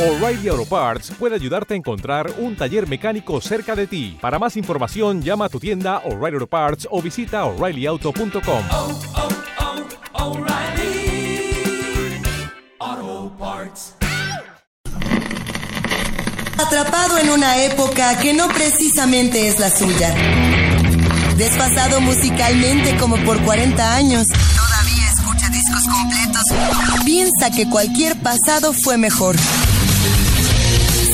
O'Reilly Auto Parts puede ayudarte a encontrar un taller mecánico cerca de ti. Para más información, llama a tu tienda O'Reilly Auto Parts o visita oreillyauto.com. oh, oh, Parts. Atrapado en una época que no precisamente es la suya. Desfasado musicalmente como por 40 años. Todavía escucha discos completos. Piensa que cualquier pasado fue mejor.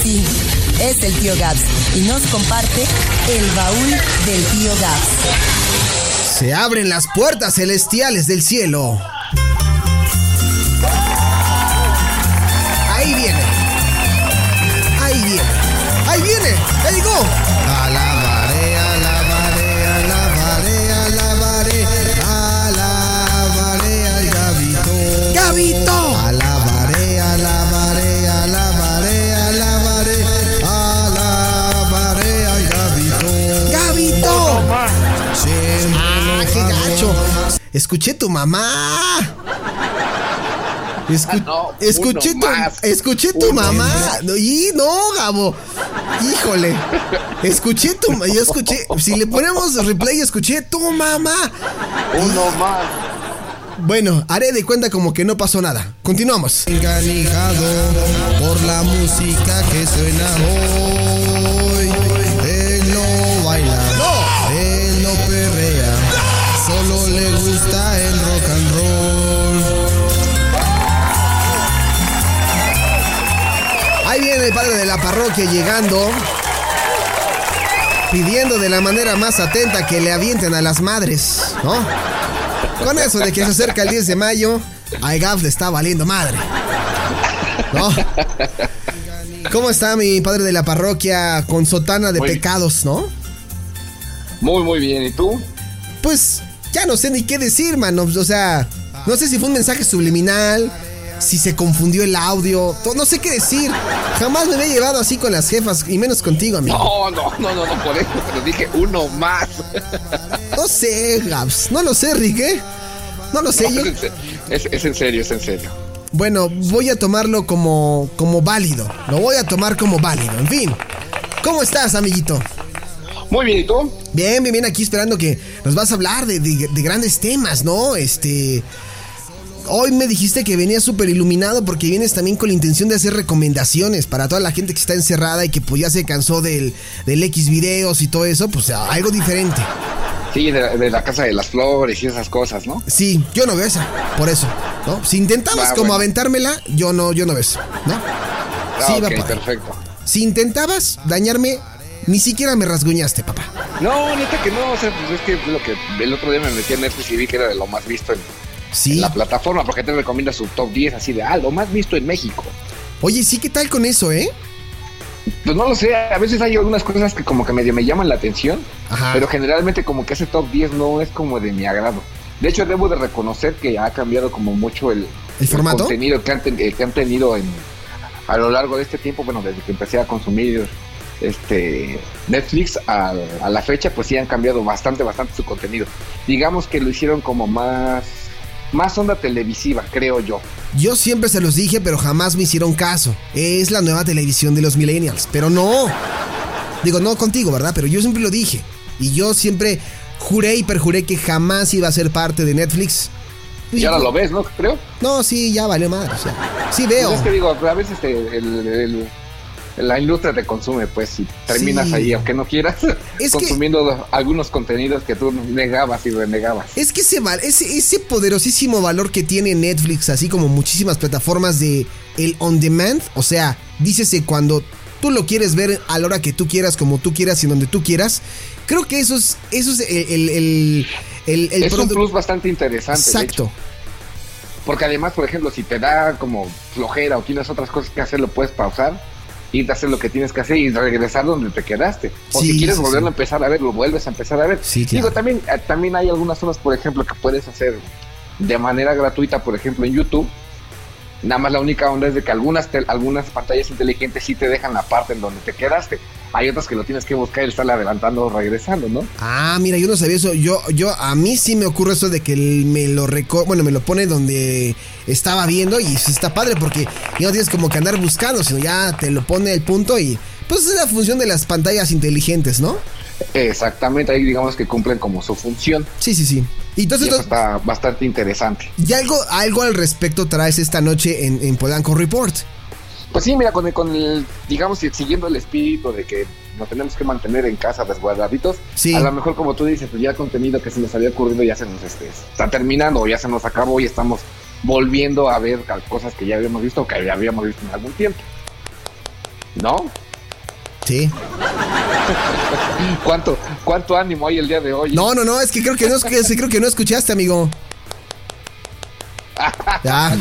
Es el tío Gabs y nos comparte el baúl del tío Gabs. Se abren las puertas celestiales del cielo. Ahí viene. Ahí viene. Ahí viene. Ya llegó. Alabaré, alabaré, alabaré, alabaré. Alabaré al Gabito. ¡Gabito! Escuché tu mamá. Escu- Ah, no, escuché tu, más. escuché tu Uno mamá. más. Y no, Gabo. Híjole. Escuché tu yo escuché. Si le ponemos replay, escuché tu mamá. Uno más. Bueno, haré de cuenta como que no pasó nada. Continuamos. Enganijado por la música que suena hoy. El padre de la parroquia llegando. Pidiendo de la manera más atenta que le avienten a las madres, ¿no? Con eso de que se acerca el 10 de mayo, a Gaf le está valiendo madre. ¿No? ¿Cómo está mi padre de la parroquia con sotana de Muy- pecados, no? Muy, muy bien. ¿Y tú? Pues ya no sé ni qué decir, mano. O sea, no sé si fue un mensaje subliminal, si se confundió el audio, no sé qué decir. Jamás me había llevado así con las jefas, y menos contigo, amigo. No, no, no, no, no, por eso te lo dije uno más. No sé, Gabs. No lo sé, Rick, ¿eh? No lo sé, No, yo. es, en se- es- es en serio, es en serio. Bueno, voy a tomarlo como, como válido. Lo voy a tomar como válido. En fin. ¿Cómo estás, amiguito? Muy bien, ¿y tú? Bien, bien, bien. Aquí esperando que nos vas a hablar de, de- de grandes temas, ¿no? Este. Hoy me dijiste que venías súper iluminado porque vienes también con la intención de hacer recomendaciones para toda la gente que está encerrada y que pues ya se cansó del, del X videos y todo eso, pues algo diferente. Sí, de, de la Casa de las Flores y esas cosas, ¿no? Sí, yo no veo esa, por eso, ¿no? Si intentabas Va, como bueno. aventármela, yo no, yo no veo eso, ¿no? Ah, Sí, ok, va por ahí. perfecto. Si intentabas dañarme, ni siquiera me rasguñaste, papá. No, neta que no, o sea, pues es que lo que el otro día me metí en Netflix y vi que era de lo más visto en, Sí. en la plataforma, porque te recomienda su top 10 así de, ah, lo más visto en México. Oye, sí, ¿qué tal con eso, eh? Pues no lo sé, a veces hay algunas cosas que como que medio me llaman la atención, Ajá. pero generalmente como que ese top 10 no es como de mi agrado. De hecho, debo de reconocer que ha cambiado como mucho el, ¿El formato? contenido que han, ten- eh, que han tenido en, a lo largo de este tiempo, bueno, desde que empecé a consumir este Netflix a, a la fecha, pues sí han cambiado bastante, bastante su contenido. Digamos que lo hicieron como más, más onda televisiva, creo yo. Yo siempre se los dije, pero jamás me hicieron caso. Es la nueva televisión de los millennials. Pero no. Digo, no contigo, ¿verdad? Pero yo siempre lo dije. Y yo siempre juré y perjuré que jamás iba a ser parte de Netflix. Y ahora lo ves, ¿no? Creo. No, sí, ya valió madre. O sea, sí veo. Pues es que digo, a veces el- la industria te consume, pues, si terminas Sí. ahí, aunque no quieras, Es que- consumiendo algunos contenidos que tú negabas y renegabas. Es que ese, ese, ese poderosísimo valor que tiene Netflix, así como muchísimas plataformas de el on demand, o sea, dícese cuando tú lo quieres ver a la hora que tú quieras, como tú quieras y donde tú quieras, creo que eso es, eso es el, el, el, el- el es un plus bastante interesante. Exacto. Porque además, por ejemplo, si te da como flojera o tienes otras cosas que hacer, lo puedes pausar, ir a hacer lo que tienes que hacer y regresar donde te quedaste. O Sí, si quieres sí, volverlo a empezar a ver, lo vuelves a empezar a ver. Claro. Digo, también, eh, también hay algunas zonas, por ejemplo, que puedes hacer de manera gratuita, por ejemplo, en YouTube, Nada más la única onda es de que algunas, algunas pantallas inteligentes sí te dejan la parte en donde te quedaste. Hay otras que lo tienes que buscar y estarle adelantando o regresando, ¿no? Ah, mira, yo no sabía eso. Yo, yo, a mí sí me ocurre eso de que él me lo reco bueno, me lo pone donde estaba viendo y está padre porque ya no tienes como que andar buscando, sino ya te lo pone el punto y pues es la función de las pantallas inteligentes, ¿no? Exactamente, ahí digamos que cumplen como su función. Sí, sí, sí. Y Y entonces, eso está bastante interesante. ¿y algo, algo al respecto traes esta noche en, en Polanco Report? Pues sí, mira, con el, con el, digamos, siguiendo el espíritu de que nos tenemos que mantener en casa resguardaditos, Sí. a lo mejor como tú dices, pues ya el contenido que se nos había ocurrido ya se nos este, está terminando o ya se nos acabó y estamos volviendo a ver cosas que ya habíamos visto o que ya habíamos visto en algún tiempo. ¿No? Sí. ¿Cuánto, cuánto ánimo hay el día de hoy? No, no, no, es que creo que no, es que, creo que no escuchaste, amigo. Ya.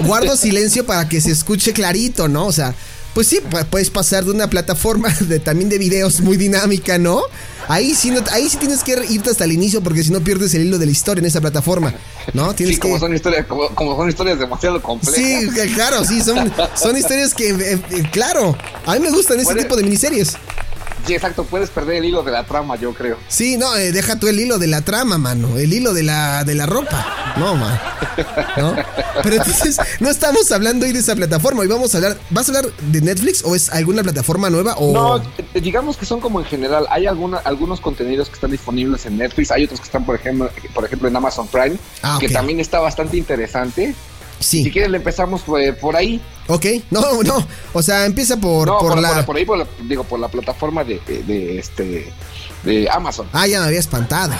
Guardo silencio para que se escuche clarito, ¿no? O sea, pues sí, pu- puedes pasar de una plataforma de también de videos muy dinámica, ¿no? Ahí sí, no, ahí sí tienes que irte hasta el inicio porque si no pierdes el hilo de la historia en esa plataforma, ¿no? Tienes Sí, como que... son historias, como, como son historias demasiado complejas. Sí, claro, sí, son, son historias que, eh, eh, claro, a mí me gustan ese tipo de miniseries. Sí, exacto, puedes perder el hilo de la trama, yo creo. Sí, no, eh, deja tú el hilo de la trama, mano. El hilo de la, de la ropa. No, man. ¿No? Pero entonces, no estamos hablando hoy de esa plataforma. Hoy vamos a hablar. ¿Vas a hablar de Netflix o es alguna plataforma nueva? O... No, eh, digamos que son como en general. Hay alguna, algunos contenidos que están disponibles en Netflix, hay otros que están, por ejemplo, por ejemplo en Amazon Prime, Ah, que también está bastante interesante. Si Sí. quieres, le empezamos por, por ahí. Ok. No, no. O sea, empieza por, no, por por, la. por- por ahí, por la- digo, por la plataforma de, de- de, este de Amazon. Ah, ya me había espantado.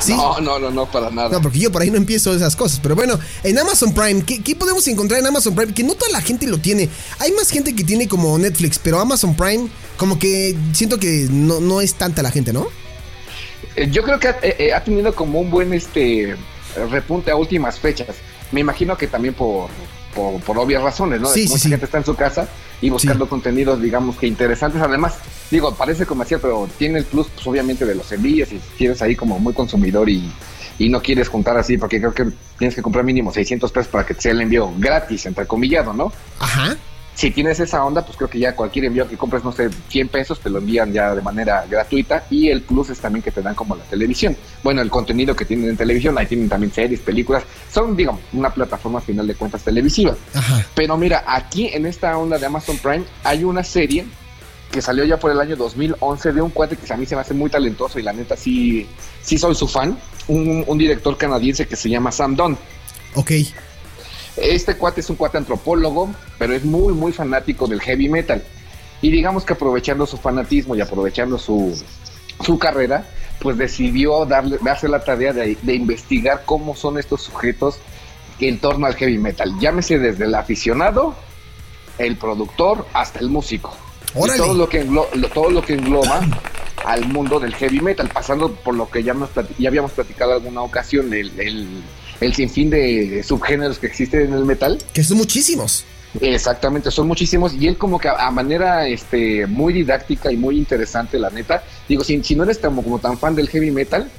Sí. No, no, no, no, para nada. No, porque yo por ahí no empiezo esas cosas. Pero bueno, en Amazon Prime, ¿qué, qué podemos encontrar en Amazon Prime? Que no toda la gente lo tiene. Hay más gente que tiene como Netflix, pero Amazon Prime, como que siento que no, no es tanta la gente, ¿no? Eh, Yo creo que ha, eh, eh, ha tenido como un buen este repunte a últimas fechas. Me imagino que también por, por, por obvias razones, ¿no? Sí, mucha sí. gente está en su casa y buscando contenidos, digamos que interesantes. Además, digo, parece comercial, pero tiene el plus, pues obviamente, de los envíos. Y si eres ahí como muy consumidor y, y no quieres juntar así, porque creo que tienes que comprar mínimo 600 pesos para que te sea el envío gratis, entrecomillado, ¿no? Ajá. Si tienes esa onda, pues creo que ya cualquier envío que compres, no sé, 100 pesos, te lo envían ya de manera gratuita. Y el plus es también que te dan como la televisión. Bueno, el contenido que tienen en televisión, ahí tienen también series, películas. Son, digamos, una plataforma final de cuentas televisiva. Ajá. Pero mira, aquí en esta onda de Amazon Prime hay una serie que salió ya por el año 2011 de un cuate que a mí se me hace muy talentoso y la neta sí, sí soy su fan. Un, un director canadiense que se llama Sam Dunn. Ok. Este cuate es un cuate antropólogo, pero es muy, muy fanático del heavy metal. Y digamos que aprovechando su fanatismo y aprovechando su, su carrera, pues decidió darle, darse la tarea de, de investigar cómo son estos sujetos en torno al heavy metal. Llámese desde el aficionado, el productor, hasta el músico. Y todo lo que englo- lo- todo lo que engloba al mundo del heavy metal, pasando por lo que ya, nos ya habíamos platicado alguna ocasión, el, el, el sinfín de subgéneros que existen en el metal. Que son muchísimos. Exactamente, son muchísimos y él como que a, manera este muy didáctica y muy interesante, la neta. Digo, si, si no eres como, como tan fan del heavy metal,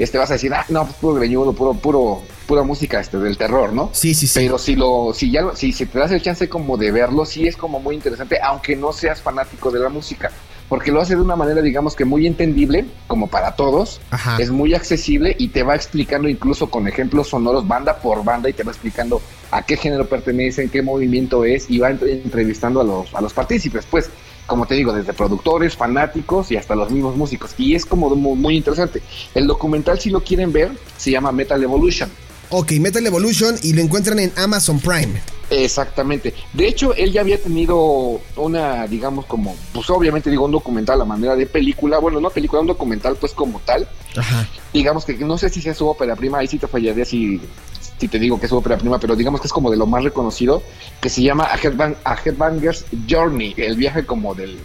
este vas a decir, ah, no, pues puro greñudo, puro, puro, pura música este del terror, ¿no? Sí, sí, sí. Pero si lo, si ya lo- si, si te das el chance como de verlo, sí es como muy interesante, aunque no seas fanático de la música. Porque lo hace de una manera, digamos que muy entendible, como para todos. Ajá. Es muy accesible y te va explicando incluso con ejemplos sonoros, banda por banda, y te va explicando a qué género pertenecen, qué movimiento es, y va entre- entrevistando a los, a los partícipes, pues, como te digo, desde productores, fanáticos y hasta los mismos músicos. Y es como muy, muy interesante. El documental, si lo quieren ver, se llama Metal Evolution. Ok, Metal Evolution y lo encuentran en Amazon Prime. Exactamente. De hecho, él ya había tenido una, digamos, como, pues obviamente digo, un documental a manera de película. Bueno, no película, un documental, pues como tal. Ajá. Digamos que no sé si sea su ópera prima, ahí sí te fallaría si, si te digo que es su ópera prima, pero digamos que es como de lo más reconocido, que se llama A, Headbang- A Headbanger's Journey, el viaje como del,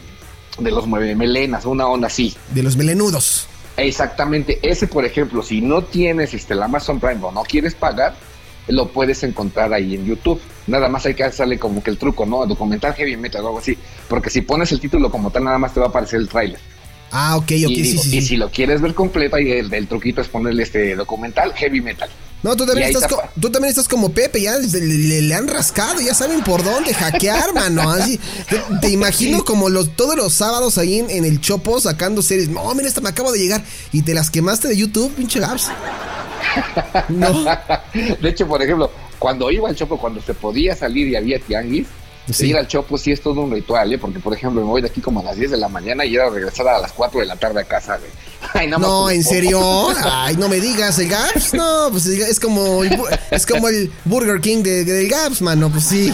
de los melenas, una onda así. De los melenudos. Exactamente, ese por ejemplo, si no tienes este, el Amazon Prime o no quieres pagar, lo puedes encontrar ahí en YouTube. Nada más hay que hacerle como que el truco, ¿no? Documental heavy metal o algo así. Porque si pones el título como tal, nada más te va a aparecer el tráiler. Ah, ok, ok, y, sí, digo, sí, y si lo quieres ver completo, ahí el, el truquito es ponerle este documental heavy metal. No, tú Y también, estás está tú también estás como Pepe, ya le, le- le han rascado, ya saben por dónde hackear, mano. Así, te, te imagino como los, todos los sábados ahí en, en el Chopo sacando series. No, mira, esta me acabo de llegar y te las quemaste de YouTube, pinche Gaps. No. De hecho, por ejemplo, cuando iba al Chopo, cuando se podía salir y había tianguis, Sí. ir al Chopo sí es todo un ritual, ¿eh? Porque, por ejemplo, me voy de aquí como a las 10 de la mañana y era regresar a las 4 de la tarde a casa, güey. Ay, No, por ¿en serio? Ay, no me digas, ¿el Gaps? No, pues es como el, es como el Burger King de- del Gaps, mano, pues sí.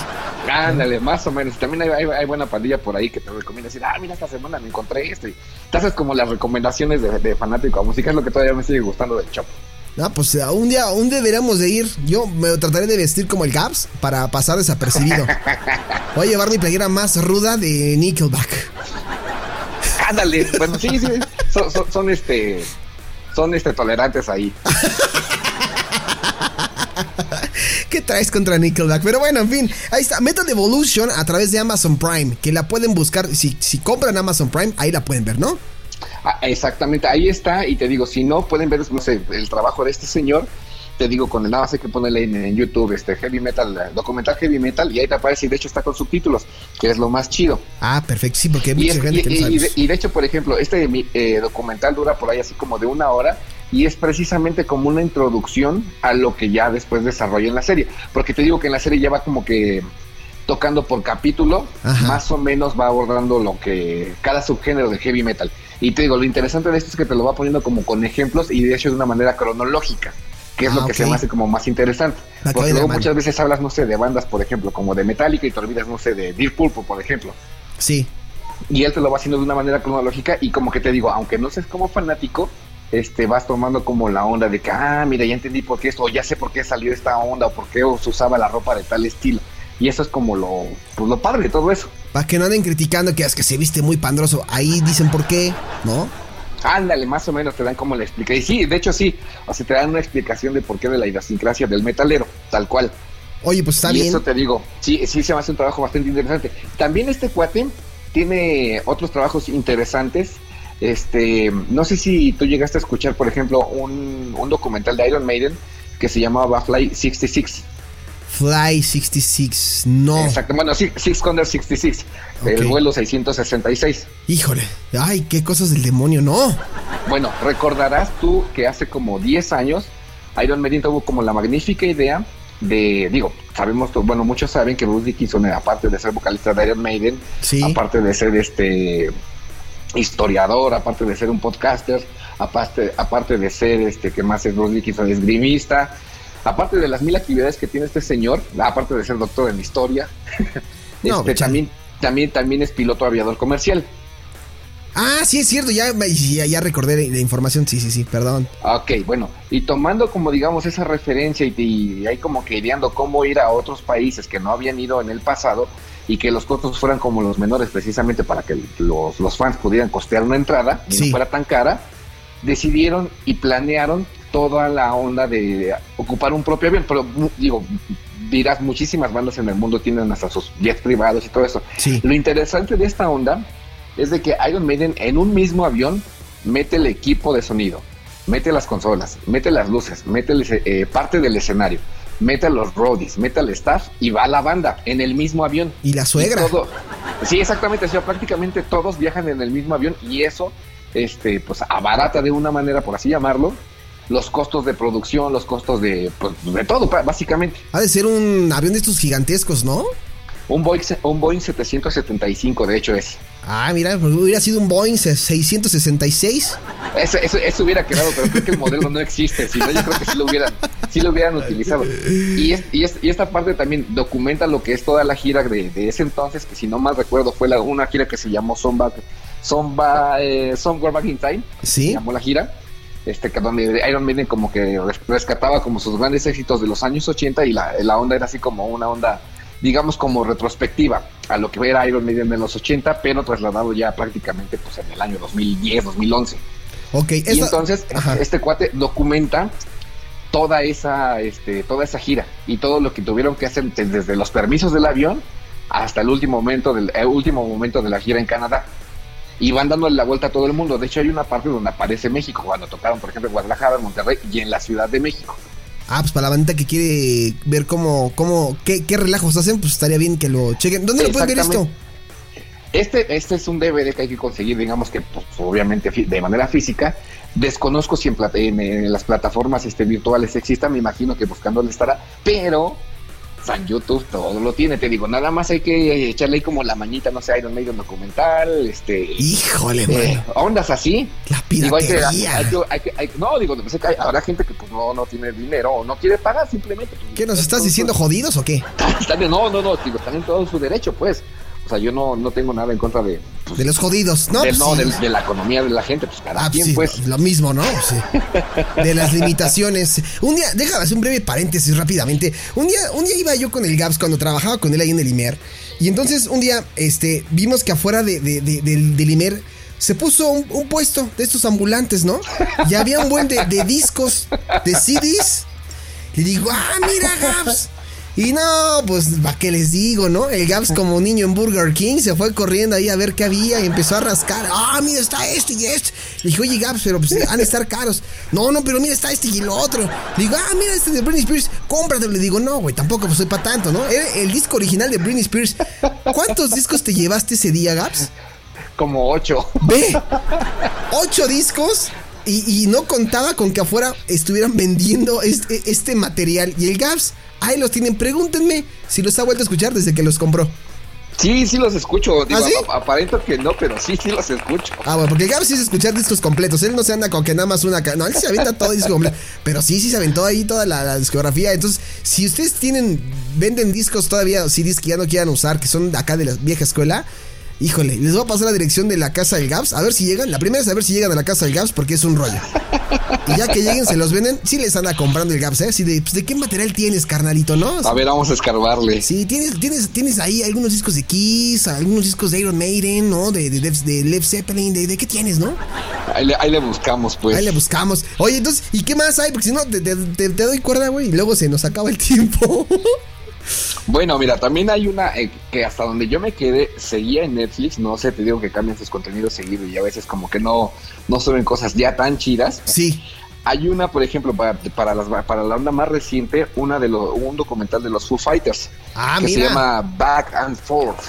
Ándale, más o menos. También hay, hay- hay buena pandilla por ahí que te recomienda decir, ah, mira, esta semana me encontré esto. Y te haces como las recomendaciones de, de fanático a música, es lo que todavía me sigue gustando del Chopo. No, pues un día, un día deberíamos de ir. Yo me trataré de vestir como el Gaps para pasar desapercibido. Voy a llevar mi playera más ruda de Nickelback. Ándale, bueno, sí, sí, son, son- son, este, son este tolerantes ahí. ¿Qué traes contra Nickelback? Pero bueno, en fin, ahí está. Metal Evolution a través de Amazon Prime, que la pueden buscar. Si, si compran Amazon Prime, ahí la pueden ver, ¿no? Ah, exactamente, ahí está, y te digo, si no pueden ver no sé, el trabajo de este señor, te digo, con el nada más hay que ponerle en, en YouTube este heavy metal, eh, documental heavy metal, y ahí te aparece, y de hecho está con subtítulos, que es lo más chido. Ah, perfecto, sí, porque hay Y, mucha gente y- que y- y de, y de hecho, por ejemplo, este mi- eh, documental dura por ahí así como de una hora y es precisamente como una introducción a lo que ya después desarrolla en la serie. Porque te digo que en la serie ya va como que tocando por capítulo, Ajá. más o menos va abordando lo que cada subgénero de heavy metal. Y te digo, lo interesante de esto es que te lo va poniendo como con ejemplos y de hecho de una manera cronológica, que es Ah, lo que se me hace como más interesante. Porque luego muchas veces hablas, no sé, de bandas, por ejemplo, como de Metallica y te olvidas, no sé, de Deep Purple, por ejemplo Sí. y él te lo va haciendo de una manera cronológica y como que te digo, aunque no seas como fanático, este vas tomando como la onda de que, ah, mira, ya entendí por qué esto, o ya sé por qué salió esta onda, o por qué se usaba la ropa de tal estilo. Y eso es como lo, pues lo padre de todo eso. Para que no anden criticando que es que se viste muy pandroso. Ahí dicen por qué, ¿no? Ándale, más o menos te dan como la explicación. Y sí, de hecho sí, o sea, te dan una explicación de por qué de la idiosincrasia del metalero, tal cual. Oye, pues está y bien. eso te digo, sí, sí se me hace un trabajo bastante interesante. También este cuate tiene otros trabajos interesantes. Este, no sé si tú llegaste a escuchar, por ejemplo, un, un documental de Iron Maiden que se llamaba Fly 66. Fly 66. No. Exacto, bueno, sí, Six Condor 66, el Ok. vuelo 666. Híjole. Ay, qué cosas del demonio, no. Bueno, recordarás tú que hace como 10 años Iron Maiden tuvo como la magnífica idea de, digo, sabemos, bueno, muchos saben que Bruce Dickinson, aparte de ser vocalista de Iron Maiden, Sí. aparte de ser este historiador, aparte de ser un podcaster, aparte, aparte de ser este que más es Bruce Dickinson, esgrimista, aparte de las mil actividades que tiene este señor, aparte de ser doctor en historia, No, este, también, también, también es piloto aviador comercial. Ah, sí, es cierto. Ya, ya, ya recordé la la información. Sí, sí, sí. Perdón. Ok, bueno, y tomando como digamos esa referencia y, y ahí como que ideando cómo ir a otros países que no habían ido en el pasado y que los costos fueran como los menores precisamente para que los, los fans pudieran costear una entrada y Sí. no fuera tan cara, decidieron y planearon toda la onda de ocupar un propio avión, pero digo, dirás, muchísimas bandas en el mundo tienen hasta sus jets privados y todo eso. Sí. Lo interesante de esta onda es de que Iron Maiden en un mismo avión mete el equipo de sonido, mete las consolas, mete las luces, mete el eh, parte del escenario, mete a los roadies, mete al staff y va la banda en el mismo avión. Y la suegra. Y todo- sí, exactamente, o sea, prácticamente todos viajan en el mismo avión y eso, este, pues abarata de una manera, por así llamarlo, los costos de producción, los costos de, pues, de todo, básicamente. Ha de ser un avión de estos gigantescos, ¿no? Un Boeing, un Boeing 775, de hecho, es. Ah, mira, pues hubiera sido un Boeing 666. Eso, eso, eso hubiera quedado, pero creo que el modelo no existe. Si no, yo creo que sí lo hubieran, sí lo hubieran utilizado. Y, es- y, es- y esta parte también documenta lo que es toda la gira de, de ese entonces, que si no mal recuerdo fue la, una gira que se llamó Somba, Somba, eh, Somewhere Back in Time. Se Sí. llamó la gira. Este, que donde Iron Maiden como que res- rescataba como sus grandes éxitos de los años 80 y la, la onda era así como una onda, digamos como retrospectiva a lo que era Iron Maiden en los 80, pero trasladado ya prácticamente pues en el año 2010, 2011. Ok, Y entonces Ajá. este cuate documenta toda esa, este, toda esa gira y todo lo que tuvieron que hacer desde los permisos del avión hasta el último momento del el último momento de la gira en Canadá. Y van dándole la vuelta a todo el mundo. De hecho, hay una parte donde aparece México, cuando tocaron, por ejemplo, en Guadalajara, en Monterrey y en la Ciudad de México. Ah, pues para la bandita que quiere ver cómo, cómo, qué, qué relajos hacen, pues estaría bien que lo chequen. ¿Dónde lo pueden ver esto? Este, este es un DVD que hay que conseguir, digamos que pues, obviamente de manera física. Desconozco si en, plata- en- en las plataformas este, virtuales exista, me imagino que buscándole estará, pero San YouTube todo lo tiene, te digo, nada más hay que echarle ahí como la mañita, no sé, Iron Maiden documental, este... Híjole, eh, ondas así. La Digo, hay que, piratería. hay que- hay que- hay- no, digo, pues, hay- habrá gente que pues, no, no tiene dinero o no quiere pagar simplemente. pues, ¿Qué nos estás diciendo, jodidos o qué? no, no, no, digo, están en todo su derecho, pues. O sea, yo no, no tengo nada en contra de, pues, De los jodidos, ¿no? del- Pues no, sí. de la economía de la gente, pues cada Ah, quien, sí, pues. lo, lo mismo, ¿no? Sí. De las limitaciones. Un día, déjame hacer un breve paréntesis rápidamente. Un día, un día iba yo con el Gaps cuando trabajaba con él ahí en el Imer. Y entonces un día, este, vimos que afuera de, de- de- del, del Imer se puso un, un puesto de estos ambulantes, ¿no? Y había un buen de, de discos, de CDs. Y digo, ah, mira, Gaps. Y no, pues, ¿para qué les digo, no? El Gaps, como niño en Burger King, se fue corriendo ahí a ver qué había y empezó a rascar. Ah, mira, está este y este. Le dije, oye, Gaps, pero pues han de estar caros. No, no, pero mira, está este y el otro. Le digo, ah, mira, este de Britney Spears, cómpratelo. Le digo, no, güey, tampoco pues soy para tanto, ¿no? Era el disco original de Britney Spears. ¿Cuántos discos te llevaste ese día, Gaps? Como ocho. Ve, ocho discos y, y no contaba con que afuera estuvieran vendiendo este, este material. Y el Gaps, ahí los tienen. Pregúntenme si los ha vuelto a escuchar desde que los compró. Sí, sí los escucho. Digo, ¿Ah, sí? ap- aparento que no, pero sí, sí los escucho. Ah, bueno, porque el Gaps sí es escuchar discos completos. Él no se anda con que nada más una. No, él se avienta todo el disco completo. Pero sí, sí se aventó ahí toda la, la discografía. Entonces, si ustedes tienen. Venden discos todavía, CDs que ya no quieran usar, que son de acá de la vieja escuela. Híjole, les voy a pasar la dirección de la casa del Gaps. A ver si llegan. La primera es a ver si llegan a la casa del Gaps porque es un rollo. Y ya que lleguen, se los venden. Sí les anda comprando el Gaps, ¿eh? Sí, de, pues, ¿de qué material tienes, carnalito, no? A ver, vamos a escarbarle. Sí, tienes, tienes, tienes ahí algunos discos de Kiss, algunos discos de Iron Maiden, ¿no? De, de, de, Led Zeppelin, de, de qué tienes, ¿no? Ahí le, ahí le buscamos, pues. Ahí le buscamos. Oye, entonces, ¿y qué más hay? Porque si no, te- te doy cuerda, güey, y luego se nos acaba el tiempo. Bueno, mira, también hay una eh, que hasta donde yo me quedé seguía en Netflix. No sé, te digo que cambian sus contenidos seguido y a veces como que no, no suben cosas ya tan chidas. sí. Hay una, por ejemplo, para, para, las, para la onda más reciente, una de los, un documental de los Foo Fighters Ah, que mira. se llama Back and Forth.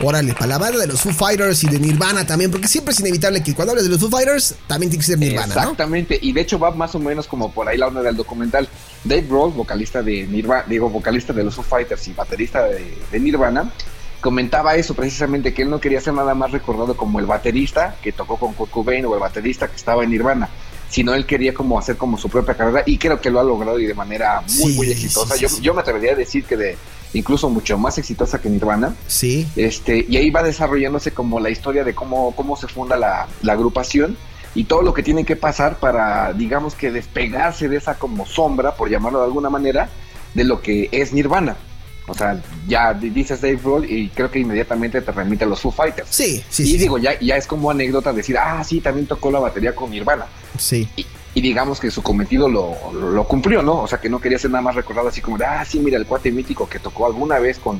Órale, para la banda de los Foo Fighters y de Nirvana también, porque siempre es inevitable que cuando hables de los Foo Fighters, también tiene que ser Nirvana. Exactamente, y de hecho va más o menos como por ahí la onda del documental. Dave Grohl, vocalista de Nirvana, digo, vocalista de los Foo Fighters y baterista de, de Nirvana, comentaba eso precisamente, que él no quería ser nada más recordado como el baterista que tocó con Kurt Cobain o el baterista que estaba en Nirvana, sino él quería como hacer como su propia carrera y creo que lo ha logrado y de manera muy, Sí, muy exitosa. sí, yo, yo me atrevería a decir que de incluso mucho más exitosa que Nirvana. Sí. Este, y ahí va desarrollándose como la historia de cómo, cómo se funda la, la agrupación y todo lo que tiene que pasar para, digamos que despegarse de esa como sombra, por llamarlo de alguna manera, de lo que es Nirvana. O sea, ya di- dices Dave Grohl y creo que inmediatamente te remite a los Foo Fighters. Sí, sí, y sí. digo, ya, ya es como anécdota decir, ah, sí, también tocó la batería con Nirvana. Sí. Y, y digamos que su cometido lo, lo cumplió, ¿no? O sea, que no quería ser nada más recordado así como de, ah, sí, mira, el cuate mítico que tocó alguna vez con,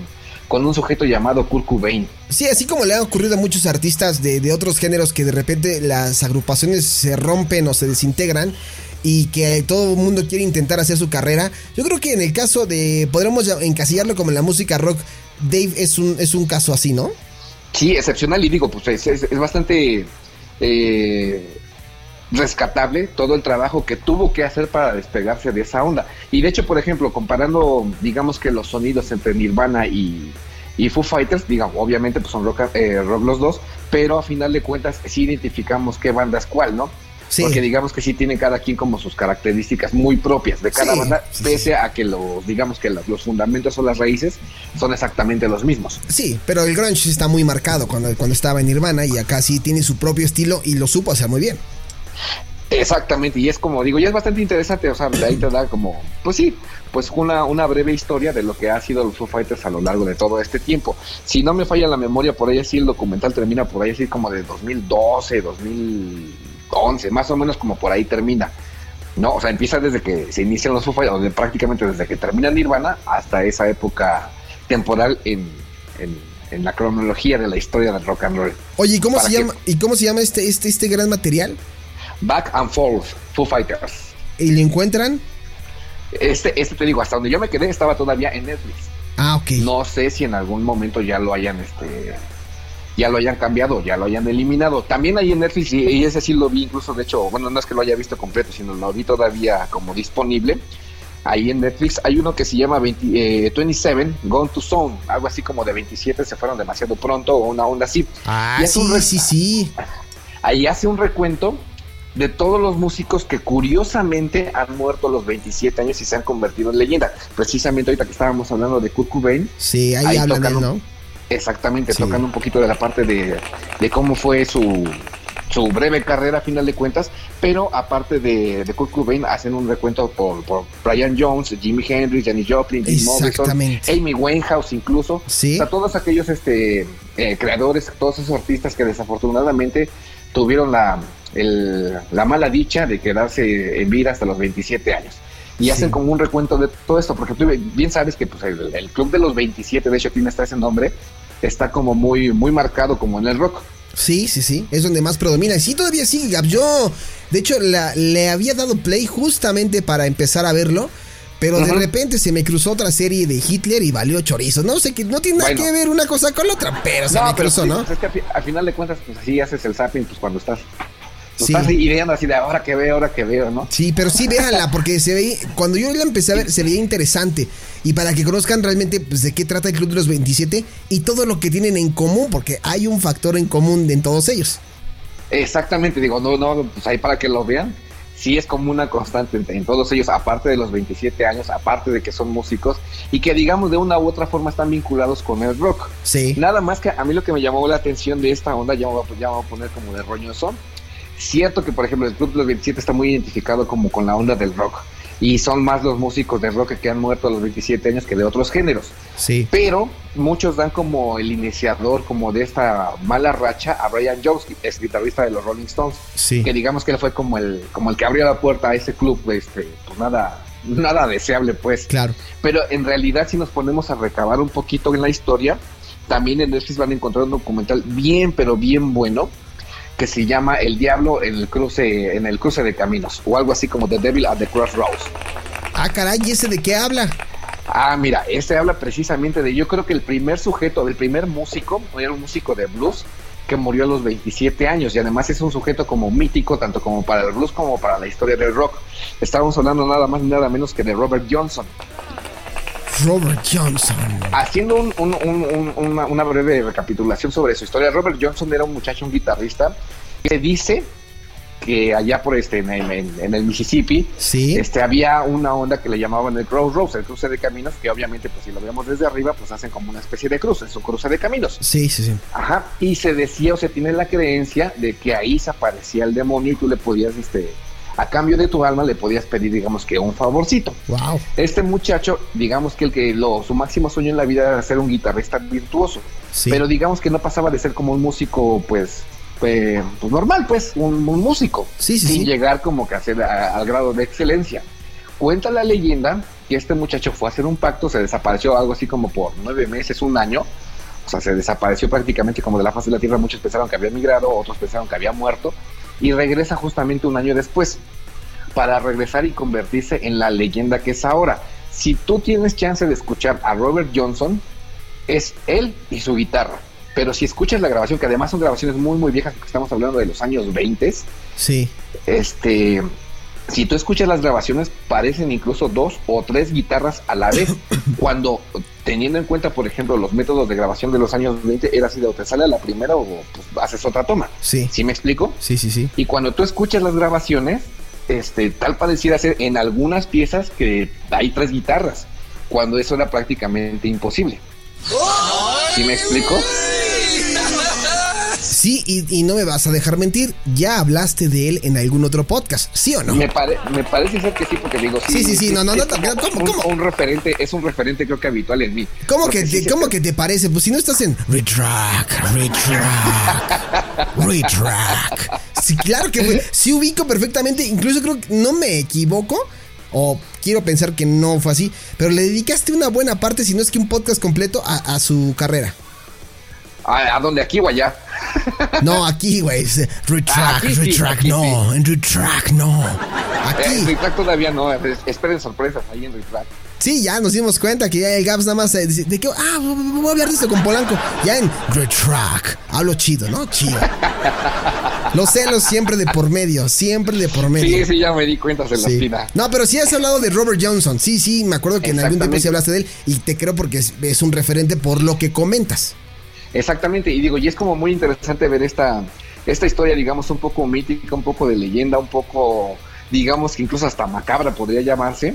con un sujeto llamado Kurt Cobain. Sí, así como le ha ocurrido a muchos artistas de, de otros géneros que de repente las agrupaciones se rompen o se desintegran y que todo el mundo quiere intentar hacer su carrera. Yo creo que en el caso de, podremos encasillarlo como en la música rock, Dave es un, es un caso así, ¿no? Sí, excepcional y digo, pues es, es- es bastante eh, rescatable todo el trabajo que tuvo que hacer para despegarse de esa onda. Y de hecho, por ejemplo, comparando, digamos que los sonidos entre Nirvana y, y Foo Fighters, digamos, obviamente pues son rock, eh, rock los dos, pero a final de cuentas sí identificamos qué banda es cuál, ¿no? Sí. Porque digamos que sí tienen cada quien como sus características muy propias de cada Sí, banda, pese sí. a que los, digamos que los, los fundamentos o las raíces son exactamente los mismos. Sí, pero el grunge está muy marcado cuando, cuando estaba en Nirvana y acá sí tiene su propio estilo y lo supo hacer muy bien. Exactamente, y es como digo, ya es bastante interesante, o sea, de ahí te da como, pues sí, pues una, una breve historia de lo que ha sido los Foo Fighters a lo largo de todo este tiempo. Si no me falla la memoria, por ahí así el documental termina por ahí así como de 2012, 2011, más o menos como por ahí termina. No, o sea, empieza desde que se inician los Foo Fighters, o de- prácticamente desde que termina Nirvana hasta esa época temporal en, en, en la cronología de la historia del rock and roll. Oye, ¿y cómo ¿Para se llama, ¿y cómo se llama este, este, este gran material? Back and Forth, Foo Fighters. ¿Y lo encuentran? Este, este te digo, hasta donde yo me quedé estaba todavía en Netflix. Ah, ok. No sé si en algún momento ya lo hayan, este, ya lo hayan cambiado, ya lo hayan eliminado. También ahí en Netflix, y, y ese sí lo vi incluso, de hecho, bueno, no es que lo haya visto completo, sino lo vi todavía como disponible. Ahí en Netflix hay uno que se llama 20, eh, 27, Gone to Zone, algo así como de 27 se fueron demasiado pronto o una onda así. Ah, sí, sí, sí. Ahí hace un recuento de todos los músicos que curiosamente han muerto a los 27 años y se han convertido en leyenda. Precisamente ahorita que estábamos hablando de Kurt Cobain, Sí, ahí, Ahí hablan él, tocan ¿no? exactamente, Sí. tocando un poquito de la parte de, de cómo fue su, su breve carrera a final de cuentas, pero aparte de, de Kurt Cobain hacen un recuento por, por Brian Jones, Jimi Hendrix, Janis Joplin, Jim Morrison. Amy Winehouse incluso. Sí. O sea, todos aquellos este, eh, creadores, todos esos artistas que desafortunadamente tuvieron la, el- la mala dicha de quedarse en vida hasta los 27 años. Y Sí. hacen como un recuento de todo esto, porque tú bien sabes que pues, el, el club de los 27, de hecho tiene hasta ese nombre, está como muy, muy marcado como en el rock. Sí, sí, sí. Es donde más predomina. Y sí, todavía sigue, Gab. Yo, de hecho, la- le había dado play justamente para empezar a verlo. Pero de repente se me cruzó otra serie de Hitler y valió chorizo. No sé que no tiene nada Bueno. que ver una cosa con la otra, pero se me pero cruzó, sí, ¿no? pues, es que a, fi- a final de cuentas, pues así haces el zapping pues, cuando estás. pues, Sí. Estás ideando así de ahora que veo, ahora que veo, ¿no? Sí, pero sí véanla, porque se veía, cuando yo la empecé a ver, se veía interesante. Y para que conozcan realmente pues, de qué trata el Club de los 27 y todo lo que tienen en común, porque hay un factor en común en todos ellos. Exactamente, digo, no, no, pues ahí para que lo vean. Sí es como una constante en, en todos ellos, aparte de los 27 años, aparte de que son músicos y que digamos de una u otra forma están vinculados con el rock. Sí. Nada más que a mí lo que me llamó la atención de esta onda, ya me voy a, ya me voy a poner como de roñoso. Cierto que, por ejemplo, el Club de los 27 está muy identificado como con la onda del rock. Y son más los músicos de rock que han muerto a los 27 años que de otros géneros. Sí. Pero muchos dan como el iniciador, como de esta mala racha, a Brian Jones, es guitarrista de los Rolling Stones Sí. que digamos que él fue como el como el que abrió la puerta a ese club este pues nada nada deseable pues Claro. pero en realidad si nos ponemos a recabar un poquito en la historia también en Netflix van a encontrar un documental bien pero bien bueno que se llama El Diablo en el cruce en el cruce de caminos o algo así como The Devil at the Crossroads Ah, caray, ¿y ese de qué habla? Ah, mira, este habla precisamente de, yo creo que el primer sujeto, el primer músico, era un músico de blues que murió a los 27 años y además es un sujeto como mítico, tanto como para el blues como para la historia del rock. Estábamos hablando nada más ni nada menos que de Robert Johnson. Robert Johnson. Haciendo un- un- un- un- una, una breve recapitulación sobre su historia, Robert Johnson era un muchacho, un guitarrista, que dice que allá por este, en el, en- en el Mississippi, Sí. este, había una onda que le llamaban el Crossroads, el cruce de caminos, que obviamente, pues si lo vemos desde arriba, pues hacen como una especie de cruce, es un cruce de caminos. Sí, sí, sí. Ajá, y se decía o se tiene la creencia de que ahí se aparecía el demonio y tú le podías, este, a cambio de tu alma, le podías pedir, digamos que un favorcito. Wow. Este muchacho, digamos que el que lo, su máximo sueño en la vida era ser un guitarrista virtuoso, Sí. pero digamos que no pasaba de ser como un músico, pues, eh, pues normal, pues, un, un músico, Sí, sí, sin llegar como que a ser a- al grado de excelencia. Cuenta la leyenda que este muchacho fue a hacer un pacto, se desapareció algo así como por nueve meses, un año, o sea, se desapareció prácticamente como de la faz de la tierra. Muchos pensaron que había migrado, otros pensaron que había muerto, y regresa justamente un año después para regresar y convertirse en la leyenda que es ahora. Si tú tienes chance de escuchar a Robert Johnson, es él y su guitarra. Pero si escuchas la grabación, que además son grabaciones muy, muy viejas, porque estamos hablando de los años 20, Sí. este, si tú escuchas las grabaciones, parecen incluso dos o tres guitarras a la vez, cuando teniendo en cuenta, por ejemplo, los métodos de grabación de los años 20, era así de o te sale a la primera o pues, haces otra toma. Sí. ¿Sí me explico? Sí, sí, sí. Y cuando tú escuchas las grabaciones, este, tal pareciera ser en algunas piezas que hay tres guitarras, cuando eso era prácticamente imposible. ¿Sí me explico? Sí, y, y no me vas a dejar mentir, ya hablaste de él en algún otro podcast, ¿sí o no? Me, pare- me parece ser que sí, porque digo, sí. Sí, sí, sí, no, no, no, es como ¿cómo, un, cómo? un referente, es un referente creo que habitual en mí. ¿Cómo que, sí te, ¿Cómo que te parece? Pues si no estás en retrack, retrack, retrack. Sí, claro que fue. Sí ubico perfectamente, incluso creo que no me equivoco, o quiero pensar que no fue así, pero le dedicaste una buena parte, si no es que un podcast completo, a, a su carrera. ¿A, a dónde? ¿Aquí o allá? No, aquí, güey. Retract, sí, retract, no. En retract, no. Eh, Aquí. Retract todavía no, es- esperen sorpresas ahí en Retract. Sí, ya nos dimos cuenta que ya el Gaps nada más eh, dice, de que, ah, voy a hablar de esto con Polanco. Ya en Retrack. Hablo chido, ¿no? Chido. Los celos siempre de por medio, siempre de por medio. Sí, sí, ya me di cuenta, la Sí. espina. No, pero sí has hablado de Robert Johnson. Sí, sí, me acuerdo que en algún tiempo sí hablaste de él y te creo porque es, es un referente por lo que comentas. Exactamente, y digo, y es como muy interesante ver esta, esta historia, digamos, un poco mítica, un poco de leyenda, un poco, digamos, que incluso hasta macabra podría llamarse.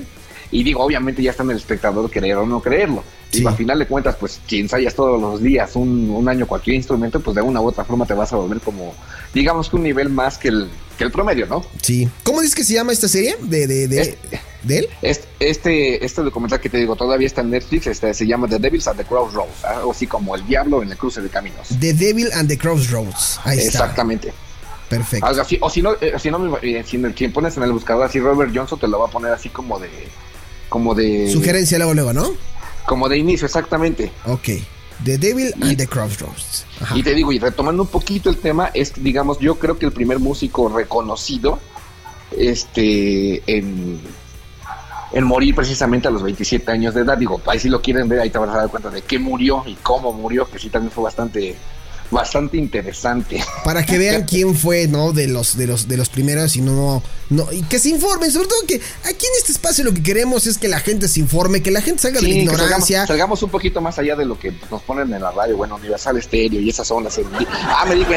Y digo, obviamente ya está en el espectador creer o no creerlo. Sí. Digo, a final de cuentas, pues si ensayas todos los días un, un año cualquier instrumento, pues de una u otra forma te vas a volver como, digamos que un nivel más que el, que el promedio, ¿no? Sí. ¿Cómo dices que se llama esta serie? ¿De, de, de, Este- de él? Este, este, este documental que te digo todavía está en Netflix, este, se llama The Devils at the Crossroads, algo así como el diablo en el cruce de caminos. The Devil and the Crossroads. Ahí está. Exactamente. Perfecto. Algo así, o si no, eh, si no me- eh, si, en el- si pones en el buscador así Robert Johnson te lo va a poner así como de como de Sugerencia luego, luego, ¿no? como de inicio exactamente. Ok. The Devil and the Crossroads. Ajá. Y te digo, y retomando un poquito el tema, es digamos, yo creo que el primer músico reconocido este en en morir precisamente a los 27 años de edad, digo, ahí si lo quieren ver, ahí te vas a dar cuenta de qué murió y cómo murió, que sí también fue bastante bastante interesante. Para que vean quién fue, ¿no? De los, de los, de los primeros y no, no, y que se informen, sobre todo que aquí en este espacio lo que queremos es que la gente se informe, que la gente salga de la salgamos, ignorancia. salgamos un poquito más allá de lo que nos ponen en la radio, bueno, Universal Estéreo y esas ondas. Ah, me dijo,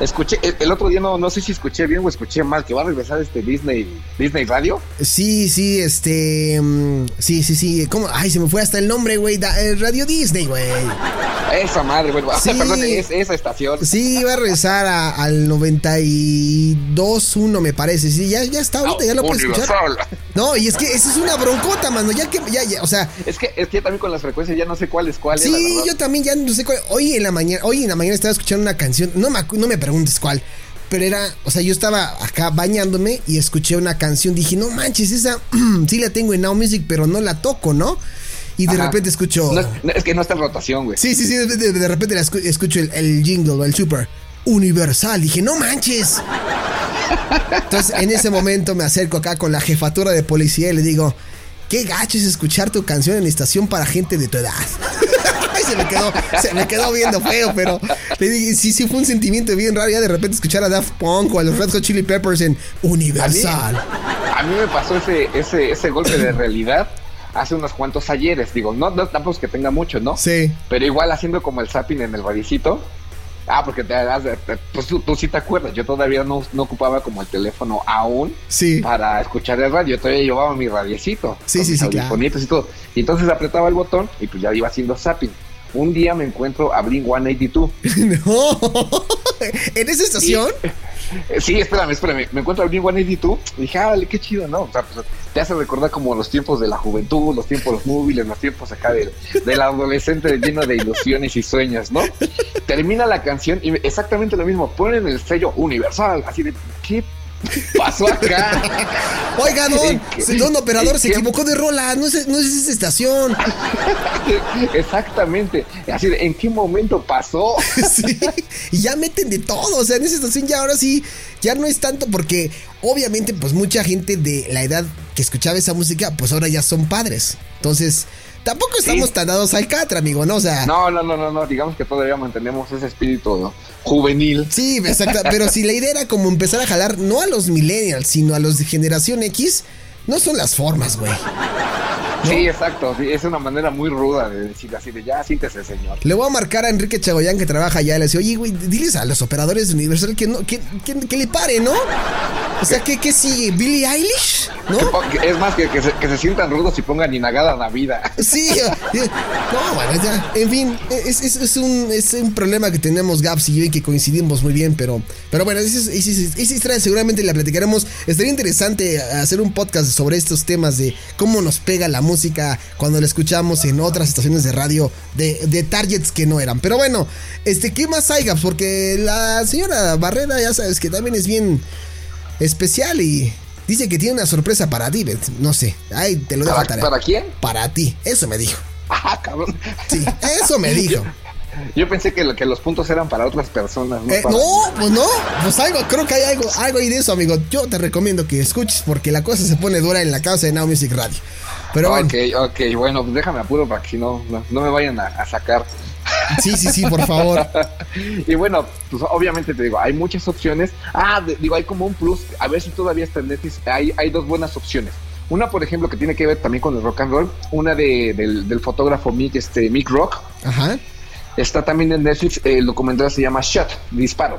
escuché, el, el otro día no, no sé si escuché bien o escuché mal, que va a regresar este Disney, Disney Radio. Sí, sí, este, mm, sí, sí, sí, ¿cómo? Ay, se me fue hasta el nombre, güey, eh, Radio Disney, güey. Esa madre, güey, Sí. perdón, es, esa estación. Sí, va a regresar a- al 92.1 me parece, sí, ya, ya está ahorita, ya lo puedes escuchar. No, y es que esa es una broncota, mano, ya que, ya, ya, o sea, Es que, es que también con las frecuencias ya no sé cuál es cuál. Sí, yo también ya no sé cuál. Hoy en la mañana, hoy en la mañana estaba escuchando una canción, no me, no me preguntes cuál, pero era, o sea, yo estaba acá bañándome y escuché una canción, dije, no manches, esa sí la tengo en Now Music, pero no la toco, ¿no? Y de Ajá. repente escucho... No es, no, es que no está en rotación, güey. Sí, sí, sí, de, de- de repente la escu- escucho el, el jingle el super universal, dije, no manches. Entonces, en ese momento me acerco acá con la jefatura de policía y le digo, qué gacho es escuchar tu canción en estación para gente de tu edad. Ay, se me quedó, se me quedó viendo feo, pero le dije, sí, sí fue un sentimiento bien raro ya de repente escuchar a Daft Punk o a los Red Hot Chili Peppers en Universal. A mí me pasó ese, ese, ese golpe de realidad hace unos cuantos ayeres. Digo, no, no tampoco es que tenga mucho, ¿no? Sí. Pero igual haciendo como el zapping en el radicito. Ah, porque te, pues tú, tú sí te acuerdas. Yo todavía no, no ocupaba como el teléfono aún Sí. para escuchar el radio. Todavía llevaba mi radiecito. Sí, sí, sí, claro. y todo. Y entonces apretaba el botón y pues ya iba haciendo zapping. Un día me encuentro a Blink 182. no. ¿En esa estación? Eh, Sí, espérame, espérame. Me encuentro a Blink 182 y dije, ah, qué chido, ¿no? O sea, pues, te hace recordar como los tiempos de la juventud, los tiempos móviles, los tiempos acá del, del adolescente lleno de ilusiones y sueños, ¿no? Termina la canción y exactamente lo mismo. Ponen el sello universal, así de, ¿qué pasó acá? Oiga, don, ¿En qué- don operador se equivocó de rola, no es, no es esa estación. Exactamente. Así de, ¿en qué momento pasó? Sí, y ya meten de todo, o sea, en esa estación ya ahora sí, ya no es tanto porque obviamente pues mucha gente de la edad que escuchaba esa música, pues ahora ya son padres. Entonces, tampoco estamos tan dados al catra, amigo, ¿no? O sea, No, no, no, no, no. Digamos que todavía mantenemos ese espíritu juvenil. sí, exacto, pero si la idea era como empezar a jalar no a los millennials, sino a los de generación X, no son las formas, güey. Sí, exacto. sí, es una manera muy ruda de decir así de ya, siéntese, señor. Le voy a marcar a Enrique Chagoyán que trabaja allá. Le dice, oye, güey, diles a los operadores de Universal que, no, que, que, que le pare, ¿no? O sea, ¿qué, qué sigue? ¿Billie Eilish? ¿No? Es más, que, que, se, que se sientan rudos y pongan Inagada la vida. Sí. No, bueno, ya. En fin, es, es, es un, es un problema que tenemos Gaps y yo y que coincidimos muy bien, pero, pero bueno, esa historia seguramente la platicaremos. Estaría interesante hacer un podcast sobre estos temas de cómo nos pega la música cuando la escuchamos en otras estaciones de radio de, de targets que no eran. Pero bueno, este, ¿qué más hay, Gaps? Porque la señora Barrera, ya sabes que también es bien especial y dice que tiene una sorpresa para ti. No sé, ahí te lo dejo ¿Para, tarea. para quién? Para ti, eso me dijo. Ah, cabrón. Sí, eso me dijo. Yo pensé que, lo- que los puntos eran para otras personas. No, Eh, para- no, pues no. Pues algo, creo que hay algo, algo ahí de eso, amigo. Yo te recomiendo que escuches porque la cosa se pone dura en la casa de Now Music Radio. Pero bueno, Ok, ok, bueno, pues déjame apuro para que si no, no, no me vayan a, a sacar. Sí, sí, sí, por favor. Y bueno, pues obviamente te digo, hay muchas opciones. Ah, de- digo, hay como un plus. A ver si todavía está en Netflix. Hay, hay dos buenas opciones. Una, por ejemplo, que tiene que ver también con el rock and roll. Una de, del, del fotógrafo Mick, este, Mick Rock. Ajá. Está también en Netflix. El documental se llama Shot, Disparo.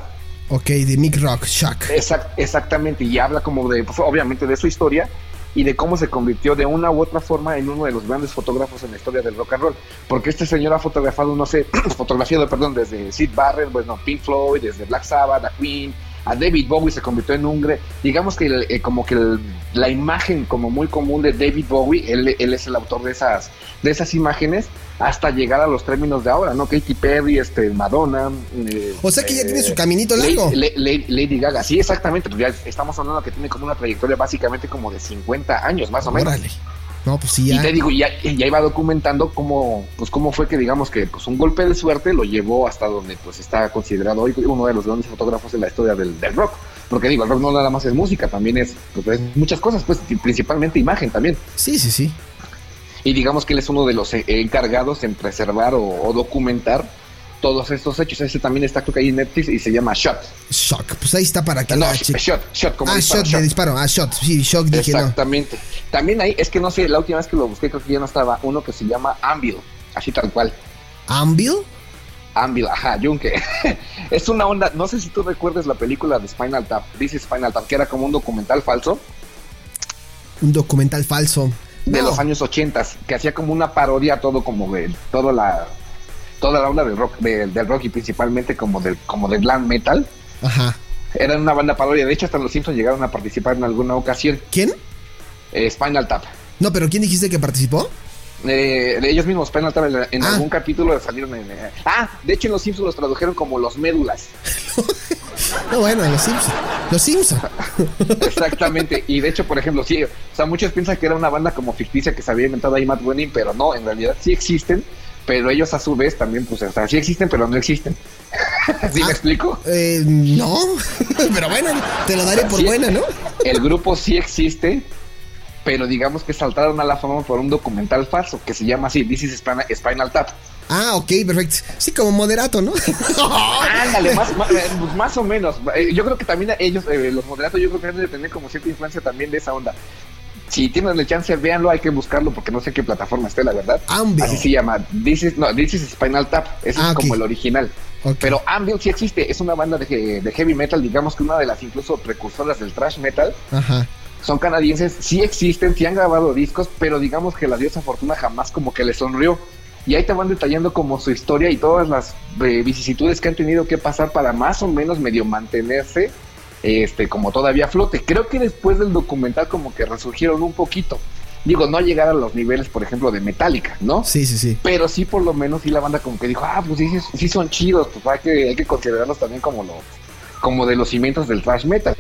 Ok, de Mick Rock, Shock. Exact- exactamente, y habla como de, pues, obviamente, de su historia y de cómo se convirtió de una u otra forma en uno de los grandes fotógrafos en la historia del rock and roll. Porque este señor ha fotografado, no sé, fotografiado, perdón, desde Sid Barrett, bueno, Pink Floyd, desde Black Sabbath, a Queen, a David Bowie se convirtió en un, gre- digamos que el- eh, como que el- la imagen como muy común de David Bowie, él, él es el autor de esas, de esas imágenes, hasta llegar a los términos de ahora, ¿no? Katy Perry, este, Madonna. eh, O sea que ya eh, tiene su caminito Lady- largo. Le- Lady Gaga, sí, exactamente. Pues ya estamos hablando que tiene como una trayectoria básicamente como de 50 años, más o menos. No, pues sí, Y ya. te digo, ya, ya iba documentando cómo, pues cómo fue que digamos que pues un golpe de suerte lo llevó hasta donde pues está considerado hoy uno de los grandes fotógrafos en la historia del, del rock. Porque digo, el rock no nada más es música, también es, pues, es muchas cosas, pues y principalmente imagen también. Sí, sí, sí. Y digamos que él es uno de los eh, encargados en preservar o, o documentar todos estos hechos. Ese también está creo que ahí en Netflix y se llama Shot. Shock. Pues ahí está para que No, la shot, shot, como Ah, disparo, shot de disparo. Ah, shot. Sí, shock dije no. Exactamente. También ahí, es que no sé, la última vez que lo busqué creo que ya no estaba uno que se llama Anvil, así tal cual. Anvil. Anvil, ajá, Yunque. es una onda, no sé si tú recuerdas la película de Spinal Tap, is Spinal Tap, que era como un documental falso Un documental falso. de No. los años 80 que hacía como una parodia todo como de toda la toda la onda del rock de- del rock y principalmente como del como del glam metal. Ajá. Era una banda parodia, de hecho hasta los Simpsons llegaron a participar en alguna ocasión. ¿Quién? Eh, Spinal Tap. No, pero ¿quién dijiste que participó? Eh, de ellos mismos, Spinal Tap, en, en Ah. algún capítulo salieron en... eh, ah, de hecho en los Simpsons los tradujeron como los médulas. No, bueno, los Simpsons. Los Simpsons. Exactamente. y de hecho, por ejemplo, sí, o sea, muchos piensan que era una banda como ficticia que se había inventado ahí Matt Groening, pero no, en realidad sí existen, pero ellos a su vez también, pues, o sea, sí existen, pero no existen. ¿Sí Ah. me explico? Eh, no. pero bueno, te lo daré por Sí. buena, ¿no? El grupo sí existe, pero digamos que saltaron a la fama por un documental falso que se llama así, This is Spinal, Spinal Tap. Ah, ok, perfecto. Sí, como moderato, ¿no? Ándale, más, más, eh, pues, más o menos. Eh, Yo creo que también ellos, eh, los moderatos, yo creo que deben de tener como cierta influencia también de esa onda. Si tienen la chance, véanlo, hay que buscarlo porque no sé qué plataforma esté, la verdad. Anvil. Así se llama. This is, no, This is Spinal Tap. Ese Ah, es como ok. el original. Pero Anvil sí existe. Es una banda de, de heavy metal, digamos que una de las incluso precursoras del thrash metal. Ajá. Son canadienses, sí existen, sí han grabado discos, pero digamos que la diosa Fortuna jamás como que le sonrió. Y ahí te van detallando como su historia y todas las eh, vicisitudes que han tenido que pasar para más o menos medio mantenerse este como todavía flote. Creo que después del documental como que resurgieron un poquito. Digo, no llegar a los niveles, por ejemplo, de Metallica, ¿no? Sí, sí, sí. Pero sí, por lo menos, sí la banda como que dijo, ah, pues sí, sí, son chidos, pues hay que, hay que considerarlos también como los, como de los cimientos del thrash metal.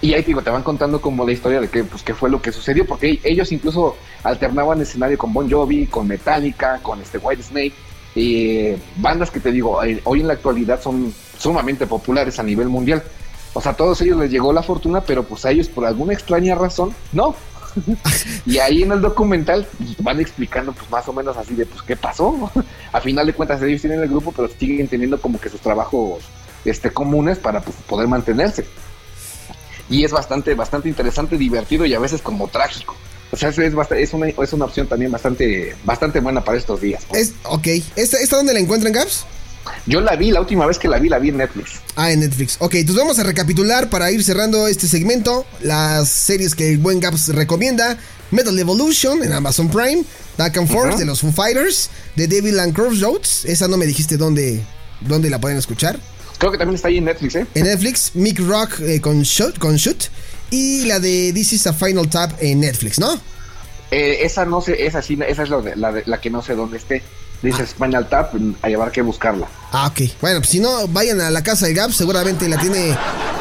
Y ahí te digo, te van contando como la historia de qué, pues, qué fue lo que sucedió, porque ellos incluso alternaban escenario con Bon Jovi, con Metallica, con este White Snake, eh, bandas que te digo, eh, hoy en la actualidad son sumamente populares a nivel mundial. O sea, a todos ellos les llegó la fortuna, pero pues a ellos por alguna extraña razón, no. y ahí en el documental pues, van explicando pues más o menos así de pues qué pasó. a final de cuentas ellos tienen el grupo, pero siguen teniendo como que sus trabajos este comunes para pues, poder mantenerse. Y es bastante, bastante interesante, divertido y a veces como trágico. O sea, es, es, una, es una opción también bastante, bastante buena para estos días. Es, ok. ¿Esta, ¿Esta dónde la encuentran, Gaps? Yo la vi, la última vez que la vi, la vi en Netflix. Ah, en Netflix. Ok, entonces vamos a recapitular para ir cerrando este segmento. Las series que el buen Gaps recomienda. Metal Evolution en Amazon Prime. Back and Forth de los Foo Fighters. The Devil and Crossroads. Esa no me dijiste dónde, dónde la pueden escuchar. Creo que también está ahí en Netflix, ¿eh? En Netflix, Mick Rock eh, con, Shoot, con Shoot. Y la de This is a Final Tap en Netflix, ¿no? Eh, esa no sé, esa sí, esa es la, la, de- la que no sé dónde esté. Dice Spinal Tap, a llevar que buscarla. Ah, ok. Bueno, pues si no, vayan a la casa de Gaps. Seguramente la tiene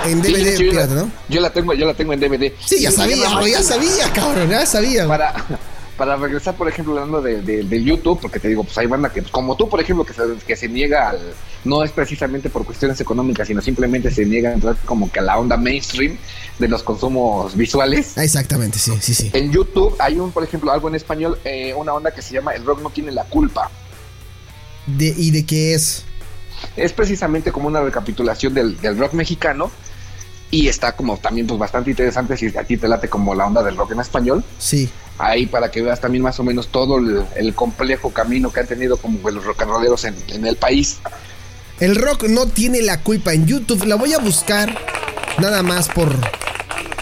en Sí, DVD hecho, yo, pirata, ¿no? yo la tengo, yo la tengo en DVD. Sí, ya sabía, güey, ya sabía, cabrón, ya sabía. Para, para regresar, por ejemplo, hablando de, de- de YouTube, porque te digo, pues hay banda que, como tú, por ejemplo, que se, que se niega al, no es precisamente por cuestiones económicas, sino simplemente se niega a entrar como que a la onda mainstream de los consumos visuales. Ah, Exactamente, sí, sí, sí. En YouTube hay un, por ejemplo, algo en español, eh, una onda que se llama El rock no tiene la culpa. De, ¿Y de qué es? Es precisamente como una recapitulación del, del rock mexicano y está como también pues bastante interesante si a ti te late como la onda del rock en español. Sí. Ahí para que veas también más o menos todo el, el complejo camino que han tenido como los rock and rolleros en, en el país. El rock no tiene la culpa en YouTube. La voy a buscar nada más por.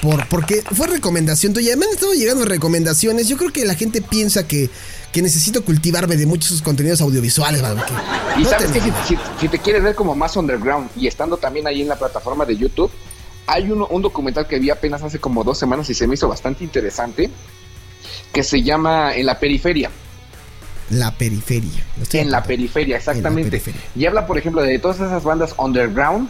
por porque fue recomendación tuya. Me han estado llegando recomendaciones. Yo creo que la gente piensa que, que necesito cultivarme de muchos sus contenidos audiovisuales. Que Y no sabes te- que si, te quieres ver como más underground y estando también ahí en la plataforma de YouTube, hay uno- un documental que vi apenas hace como dos semanas y se me hizo bastante interesante, que se llama En la periferia. La periferia. En la periferia, exactamente. periferia. Y habla, por ejemplo, de todas esas bandas underground.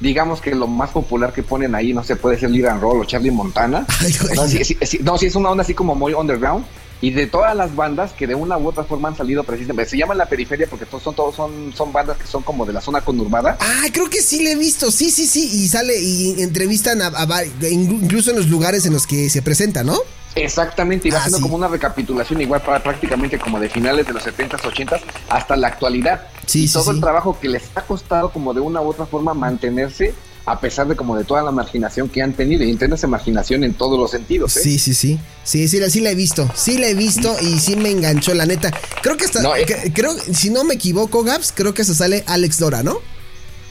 Digamos que lo más popular que ponen ahí, no sé, puede ser Lee Roll o Charlie Montana. Ay. No, sí, sí, sí, no, sí, es una onda así como muy underground. Y de todas las bandas que de una u otra forma han salido precisamente, se llaman la periferia porque todos son, todos son, son bandas que son como de la zona conurbada. Ah, creo que sí le he visto. Sí, sí, sí. Y sale y entrevistan a, a incluso en los lugares en los que se presenta, ¿no? Exactamente, y va Ah, haciendo sí. como una recapitulación igual para prácticamente como de finales de los 70s, 80s hasta la actualidad. Sí, y sí, todo el trabajo que les ha costado como de una u otra forma mantenerse a pesar de como de toda la marginación que han tenido. Y entiendes marginación en todos los sentidos. ¿eh? Sí, sí, sí. Sí, sí, la- sí la he visto. Sí la he visto y sí me enganchó, la neta. Creo que hasta. No, eh. que- creo, si no me equivoco, Gaps, creo que hasta sale Alex Dora, ¿no?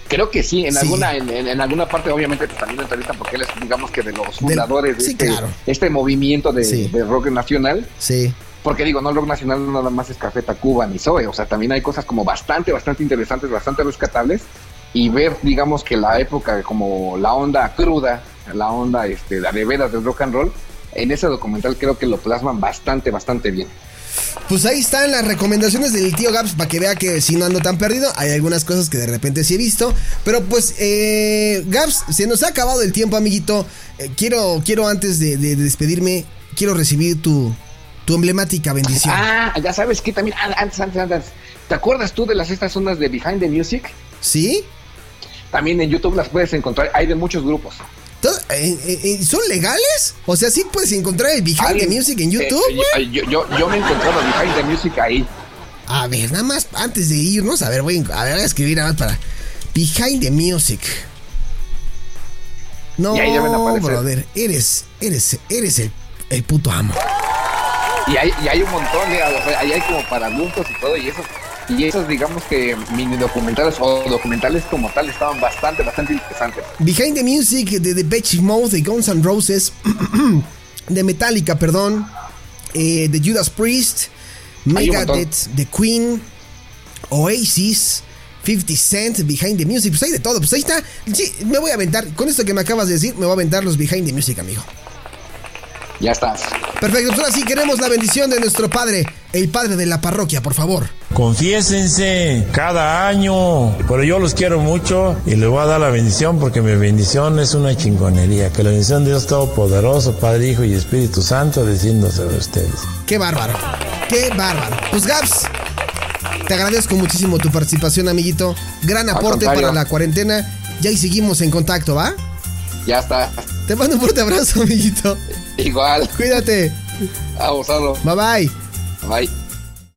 Creo que sí, en Sí. alguna en, en- alguna parte obviamente pues, también lo entrevistan porque él es digamos que de los fundadores de sí, este, claro. este movimiento de, Sí. de rock nacional. Sí. Porque digo, no el rock nacional nada más es Café Tacuba ni Zoe, o sea, también hay cosas como bastante, bastante interesantes, bastante rescatables. Y ver, digamos, que la época, como la onda cruda, la onda este, de veras del rock and roll, en ese documental creo que lo plasman bastante, bastante bien. Pues ahí están las recomendaciones del tío Gaps para que vea que si no ando tan perdido. Hay algunas cosas que de repente sí he visto. Pero pues, eh, Gaps, se nos ha acabado el tiempo, amiguito. Eh, quiero, quiero antes de, de- de despedirme, quiero recibir tu, tu emblemática bendición. Ah, ya sabes que también, antes, antes, antes, ¿te acuerdas tú de las estas ondas de Behind the Music? ¿Sí? También en YouTube las puedes encontrar, hay de muchos grupos. ¿Todo- eh, eh, eh, ¿Son legales? O sea, sí puedes encontrar el Behind the Music en YouTube, eh, yo, yo, yo me he encontrado Behind the Music ahí. A ver, nada más antes de irnos, a ver, voy a, a ver, voy a escribir nada más para Behind the Music. No, brother, eres, eres, eres el, el puto amo. Y hay, y hay un montón, de, o sea, ahí hay como para adultos y todo, y esos, y esos digamos que mini documentales o documentales como tal estaban bastante, bastante interesantes. Behind the Music de The Beach Mode de Guns N' Roses, de Metallica, perdón, eh, de Judas Priest. Megadeth, The Queen, Oasis, 50 Cent, Behind the Music, pues hay de todo, pues ahí está. Sí, me voy a aventar, con esto que me acabas de decir, me voy a aventar los Behind the Music, amigo. Ya estás. Perfecto, pues ahora sí queremos la bendición de nuestro padre, el padre de la parroquia, por favor. Confiésense cada año, pero yo los quiero mucho y les voy a dar la bendición porque mi bendición es una chingonería. Que la bendición de Dios Todopoderoso, Padre, Hijo y Espíritu Santo, diciéndose a ustedes. Qué bárbaro, qué bárbaro. Pues Gaps, te agradezco muchísimo tu participación, amiguito. Gran aporte para la cuarentena. Ya y seguimos en contacto, ¿va? Ya está. Te mando un fuerte abrazo, amiguito. Igual. Cuídate. Abusado. Bye bye. Bye.